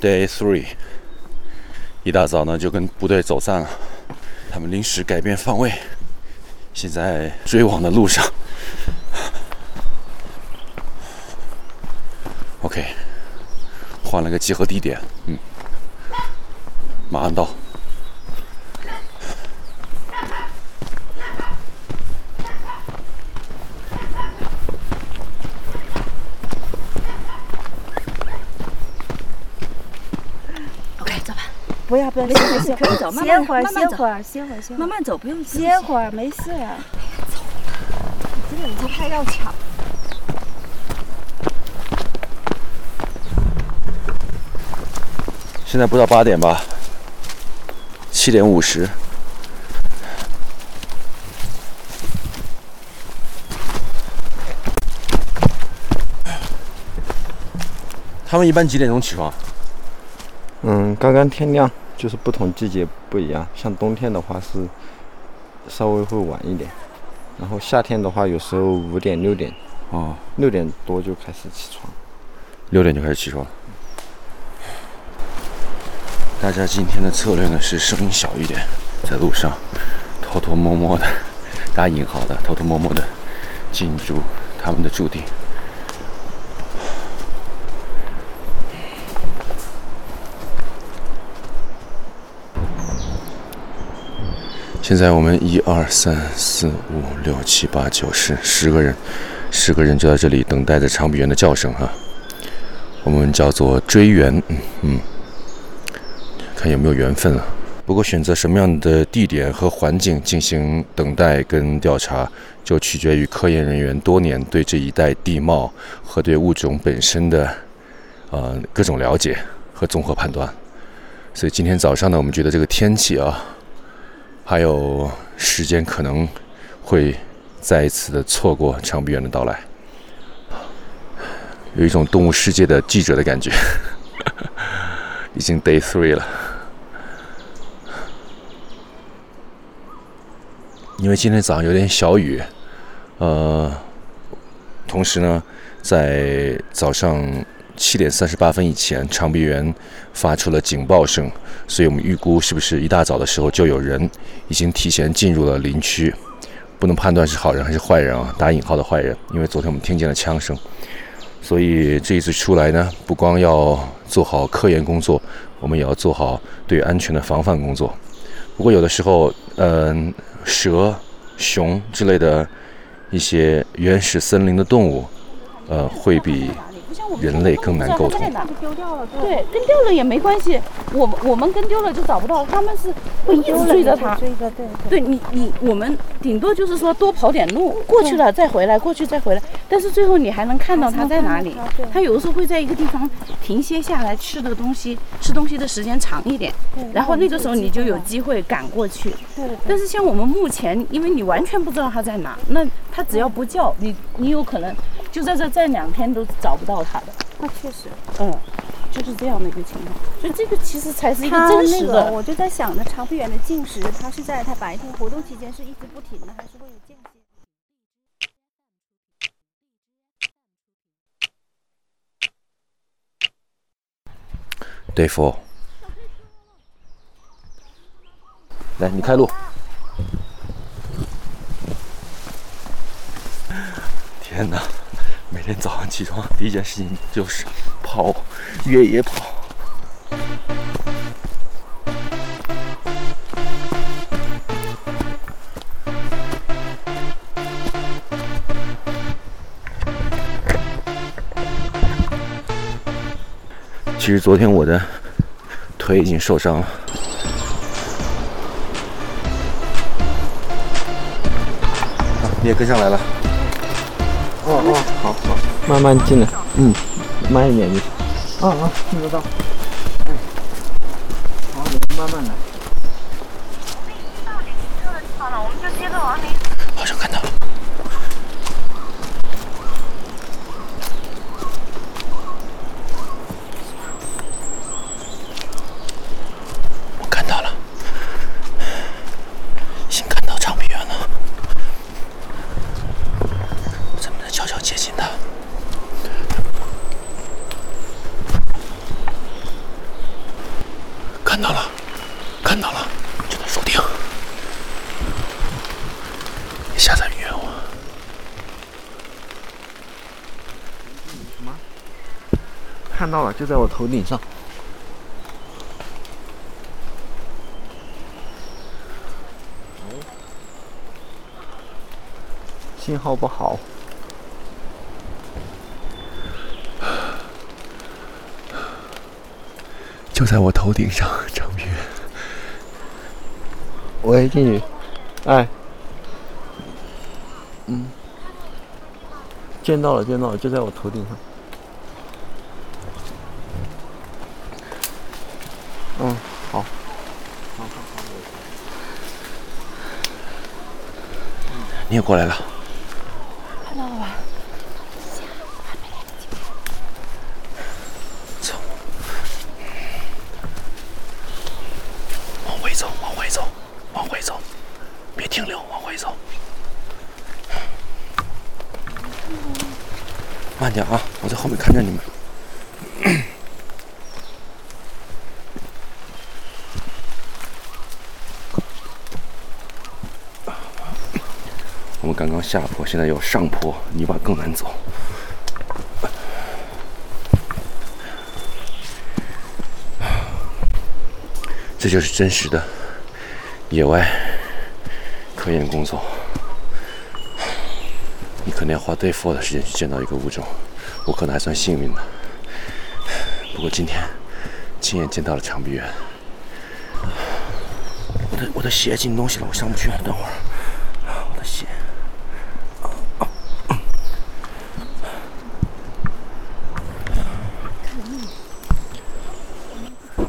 Day Three，一大早呢就跟部队走散了，他们临时改变方位，现在追往的路上。OK，换了个集合地点，嗯，马上到。不要不要，没事没事，可以走，慢歇会儿慢歇会儿歇会儿歇会儿，慢慢走，不用歇会儿，没事。这个不太要抢。现在不到八点吧，七点五十。他们一般几点钟起床？嗯，刚刚天亮，就是不同季节不一样。像冬天的话是稍微会晚一点，然后夏天的话有时候五点六点，哦，六点多就开始起床。六点就开始起床。大家今天的策略呢是声音小一点，在路上偷偷摸摸的打引号的偷偷摸摸的进入他们的驻地。现在我们一二三四五六七八九十十个人，十个人就在这里等待着长臂猿的叫声哈。我们叫做追缘，嗯嗯，看有没有缘分啊。不过选择什么样的地点和环境进行等待跟调查，就取决于科研人员多年对这一带地貌和对物种本身的呃各种了解和综合判断。所以今天早上呢，我们觉得这个天气啊。还有时间可能会再一次的错过长臂猿的到来，有一种动物世界的记者的感觉。已经 day three 了，因为今天早上有点小雨，呃，同时呢，在早上。七点三十八分以前，长臂猿发出了警报声，所以我们预估是不是一大早的时候就有人已经提前进入了林区，不能判断是好人还是坏人啊，打引号的坏人，因为昨天我们听见了枪声，所以这一次出来呢，不光要做好科研工作，我们也要做好对安全的防范工作。不过有的时候，嗯，蛇、熊之类的一些原始森林的动物，呃，会比。人类更难沟通。对，跟丢了也没关系。我我们跟丢了就找不到，他们是会一直追着他。追着，对。对你你我们顶多就是说多跑点路，过去了再回来，过去再回来。但是最后你还能看到他在哪里。他有的时候会在一个地方停歇下来吃的东西，吃东西的时间长一点。然后那个时候你就有机会赶过去。对。但是像我们目前，因为你完全不知道他在哪，那他只要不叫你，你有可能。就在这这两天都找不到他的，那确实，嗯，就是这样的一个情况。所以这个其实才是一个真实的。我就在想，那长臂猿的进食，它是在它白天活动期间是一直不停的，还是会有间歇？Day four，来，你开路。天哪！每天早上起床第一件事情就是跑越野跑。其实昨天我的腿已经受伤了。你也跟上来了。哦哦，好好，慢慢进来，嗯，慢一点就行。啊啊，听得到。哎，好，你们慢慢来。到停车的看到了就在树顶下载约我什么？看到了就在我头顶上。信号不好。就在我头顶上成语。喂，静宇，哎，嗯，见到了，见到了，就在我头顶上。嗯，好。你也过来了。看到了吧？走，往回走，往回走，往回走，别停留，往回走。慢点啊，我在后面看着你们。我们刚刚下坡，现在有上坡，泥巴更难走。这就是真实的野外科研工作。你可能要花 day four 的时间去见到一个物种，我可能还算幸运的。不过今天亲眼见到了长臂猿。我的我的鞋进东西了，我上不去，等会儿。我的鞋。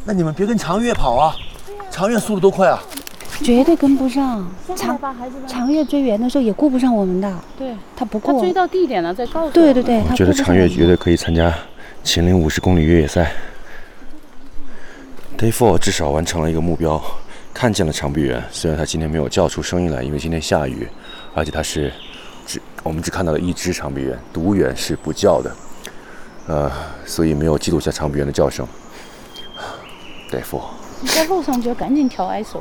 那你们别跟长月跑啊，长月速度多快啊！绝对跟不上。长长月追圆的时候也顾不上我们的，对，他不过。他追到地点了再告诉我。对对对，我觉得长月绝对可以参加秦岭五十公里越野赛。Day Four 至少完成了一个目标，看见了长臂猿。虽然它今天没有叫出声音来，因为今天下雨，而且它是只我们只看到了一只长臂猿，独猿是不叫的，呃，所以没有记录下长臂猿的叫声。Day Four，你在路上就要赶紧调 ISO，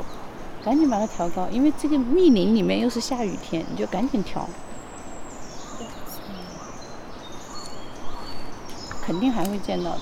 赶紧把它调高，因为这个密林里面又是下雨天，你就赶紧调。肯定还会见到的。